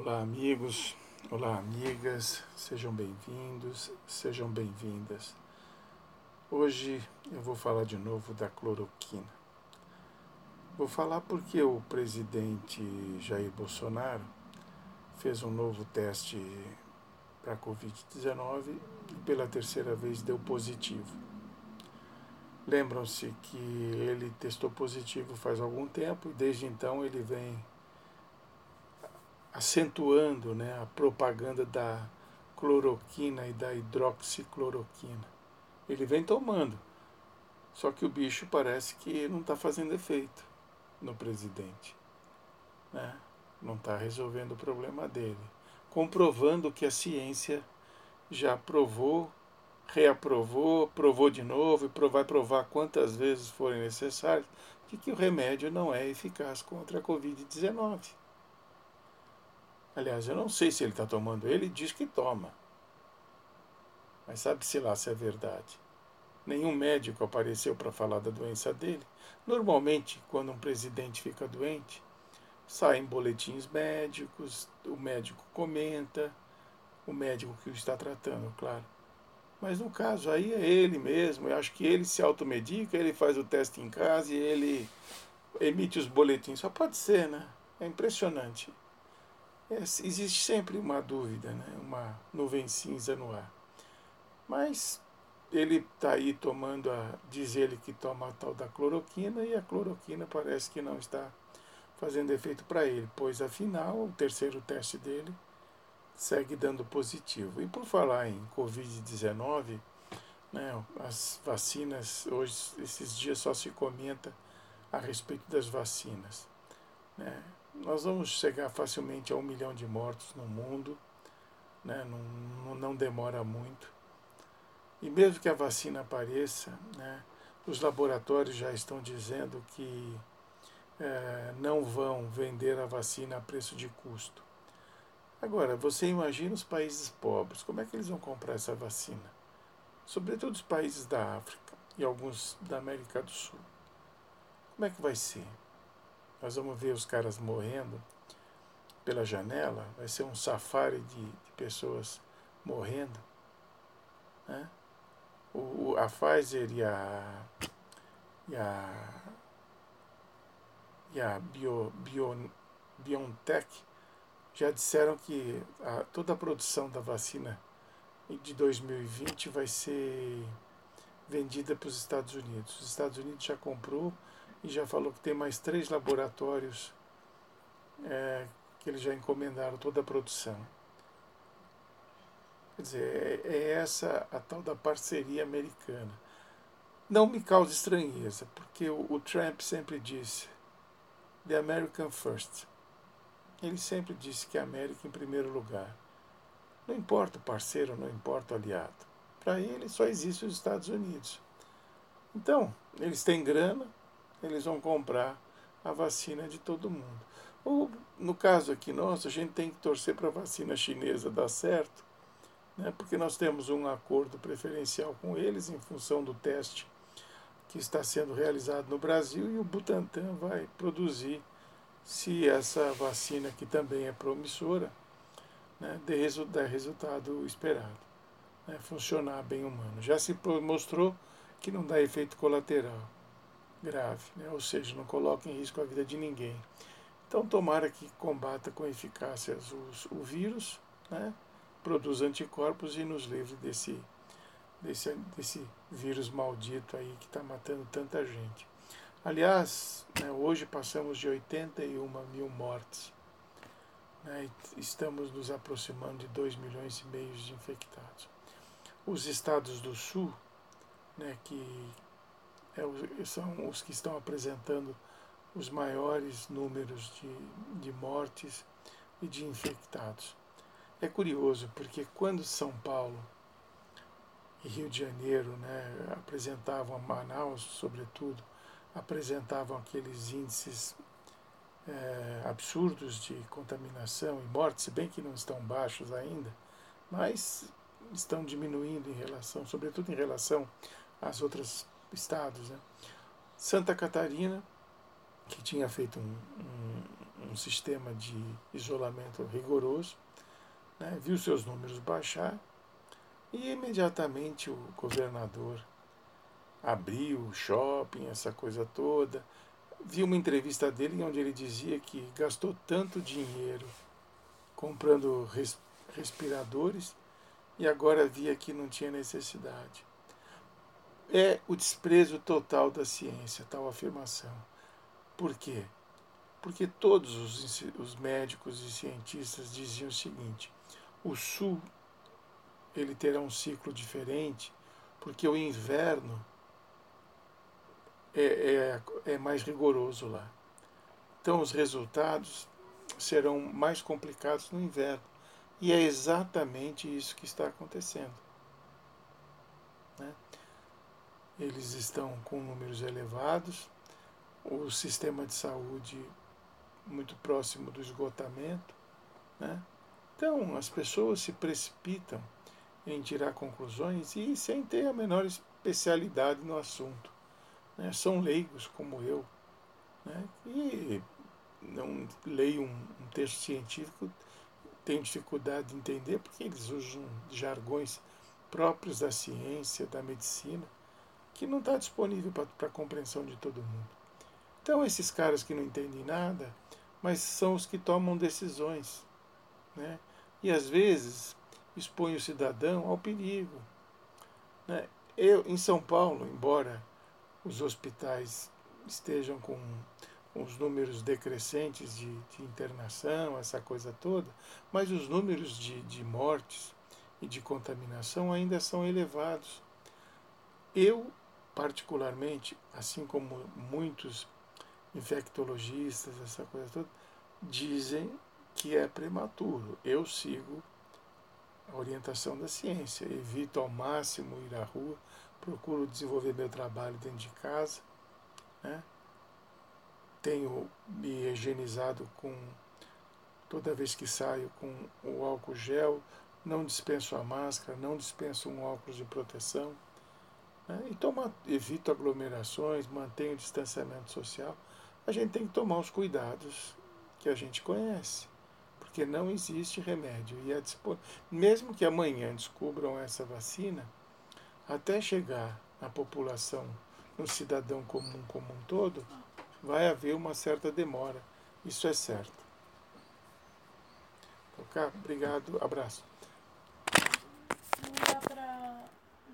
Olá, amigos, olá, amigas, sejam bem-vindos, sejam bem-vindas. Hoje eu vou falar de novo da cloroquina. Vou falar porque o presidente Jair Bolsonaro fez um novo teste para a Covid-19 e pela terceira vez deu positivo. Lembram-se que ele testou positivo faz algum tempo e desde então ele vem acentuando né, a propaganda da cloroquina e da hidroxicloroquina. Ele vem tomando, só que o bicho parece que não está fazendo efeito no presidente. Né? Não está resolvendo o problema dele. Comprovando que a ciência já provou, reaprovou, provou de novo e vai provar quantas vezes forem necessárias de que o remédio não é eficaz contra a Covid-19. Aliás, eu não sei se ele está tomando, ele diz que toma. Mas sabe-se lá se é verdade. Nenhum médico apareceu para falar da doença dele. Normalmente, quando um presidente fica doente, saem boletins médicos, o médico comenta, o médico que o está tratando, claro. Mas no caso aí é ele mesmo, eu acho que ele se automedica, ele faz o teste em casa e ele emite os boletins. Só pode ser, né? É impressionante existe sempre uma dúvida, né? uma nuvem cinza no ar. Mas ele está aí tomando a. diz ele que toma a tal da cloroquina e a cloroquina parece que não está fazendo efeito para ele, pois afinal o terceiro teste dele segue dando positivo. E por falar em Covid-19, né, as vacinas, hoje, esses dias só se comenta a respeito das vacinas. Né? nós vamos chegar facilmente a um milhão de mortos no mundo, né? não, não demora muito. E mesmo que a vacina apareça, né? os laboratórios já estão dizendo que é, não vão vender a vacina a preço de custo. Agora, você imagina os países pobres, como é que eles vão comprar essa vacina? Sobretudo os países da África e alguns da América do Sul. Como é que vai ser? Nós vamos ver os caras morrendo pela janela, vai ser um safari de, de pessoas morrendo. Né? O, a Pfizer e a, e a, e a Bio, Bio, BioNTech já disseram que a, toda a produção da vacina de 2020 vai ser vendida para os Estados Unidos. Os Estados Unidos já comprou e já falou que tem mais três laboratórios é, que eles já encomendaram toda a produção. Quer dizer, é, é essa a tal da parceria americana. Não me causa estranheza, porque o, o Trump sempre disse The American First. Ele sempre disse que a América em primeiro lugar. Não importa o parceiro, não importa o aliado. Para ele só existe os Estados Unidos. Então, eles têm grana, eles vão comprar a vacina de todo mundo. Ou, no caso aqui nosso, a gente tem que torcer para a vacina chinesa dar certo, né, porque nós temos um acordo preferencial com eles em função do teste que está sendo realizado no Brasil e o Butantan vai produzir, se essa vacina, que também é promissora, né, der resultado esperado, né, funcionar bem humano. Já se mostrou que não dá efeito colateral grave, né? ou seja, não coloca em risco a vida de ninguém. Então, tomara que combata com eficácia os, o vírus, né? anticorpos e nos livre desse, desse, desse vírus maldito aí que está matando tanta gente. Aliás, né, hoje passamos de 81 mil mortes. Né, estamos nos aproximando de 2 milhões e meio de infectados. Os estados do sul, né, que é, são os que estão apresentando os maiores números de, de mortes e de infectados. É curioso porque quando São Paulo e Rio de Janeiro né, apresentavam, Manaus sobretudo, apresentavam aqueles índices é, absurdos de contaminação e morte, se bem que não estão baixos ainda, mas estão diminuindo em relação, sobretudo em relação às outras estados. Né? Santa Catarina, que tinha feito um, um, um sistema de isolamento rigoroso, né, viu seus números baixar e imediatamente o governador abriu o shopping, essa coisa toda. Vi uma entrevista dele onde ele dizia que gastou tanto dinheiro comprando res, respiradores e agora via que não tinha necessidade. É o desprezo total da ciência, tal afirmação. Por quê? Porque todos os, os médicos e cientistas diziam o seguinte: o sul ele terá um ciclo diferente, porque o inverno é, é, é mais rigoroso lá. Então os resultados serão mais complicados no inverno. E é exatamente isso que está acontecendo. Né? Eles estão com números elevados, o sistema de saúde muito próximo do esgotamento. Né? Então, as pessoas se precipitam em tirar conclusões e sem ter a menor especialidade no assunto. Né? São leigos como eu, né? e não leio um, um texto científico tenho dificuldade de entender porque eles usam jargões próprios da ciência, da medicina, que não está disponível para a compreensão de todo mundo. Então, esses caras que não entendem nada, mas são os que tomam decisões. Né? E às vezes expõem o cidadão ao perigo. Né? Eu, em São Paulo, embora os hospitais estejam com os números decrescentes de, de, internação, essa coisa toda, mas os números de, de mortes e de contaminação ainda são elevados. Eu, particularmente, assim como muitos infectologistas, essa coisa toda, dizem que é prematuro. Eu sigo a orientação da ciência, evito ao máximo ir à rua, procuro desenvolver meu trabalho dentro de casa, né? tenho me higienizado com toda vez que saio com o álcool gel, não dispenso a máscara, não dispenso um óculos de proteção. Né? E toma, evito aglomerações, mantenho o distanciamento social. A gente tem que tomar os cuidados que a gente conhece, porque não existe remédio. E é mesmo que amanhã descubram essa vacina, até chegar na população, no cidadão comum como um todo, vai haver uma certa demora. Isso é certo. Ok? Obrigado, abraço.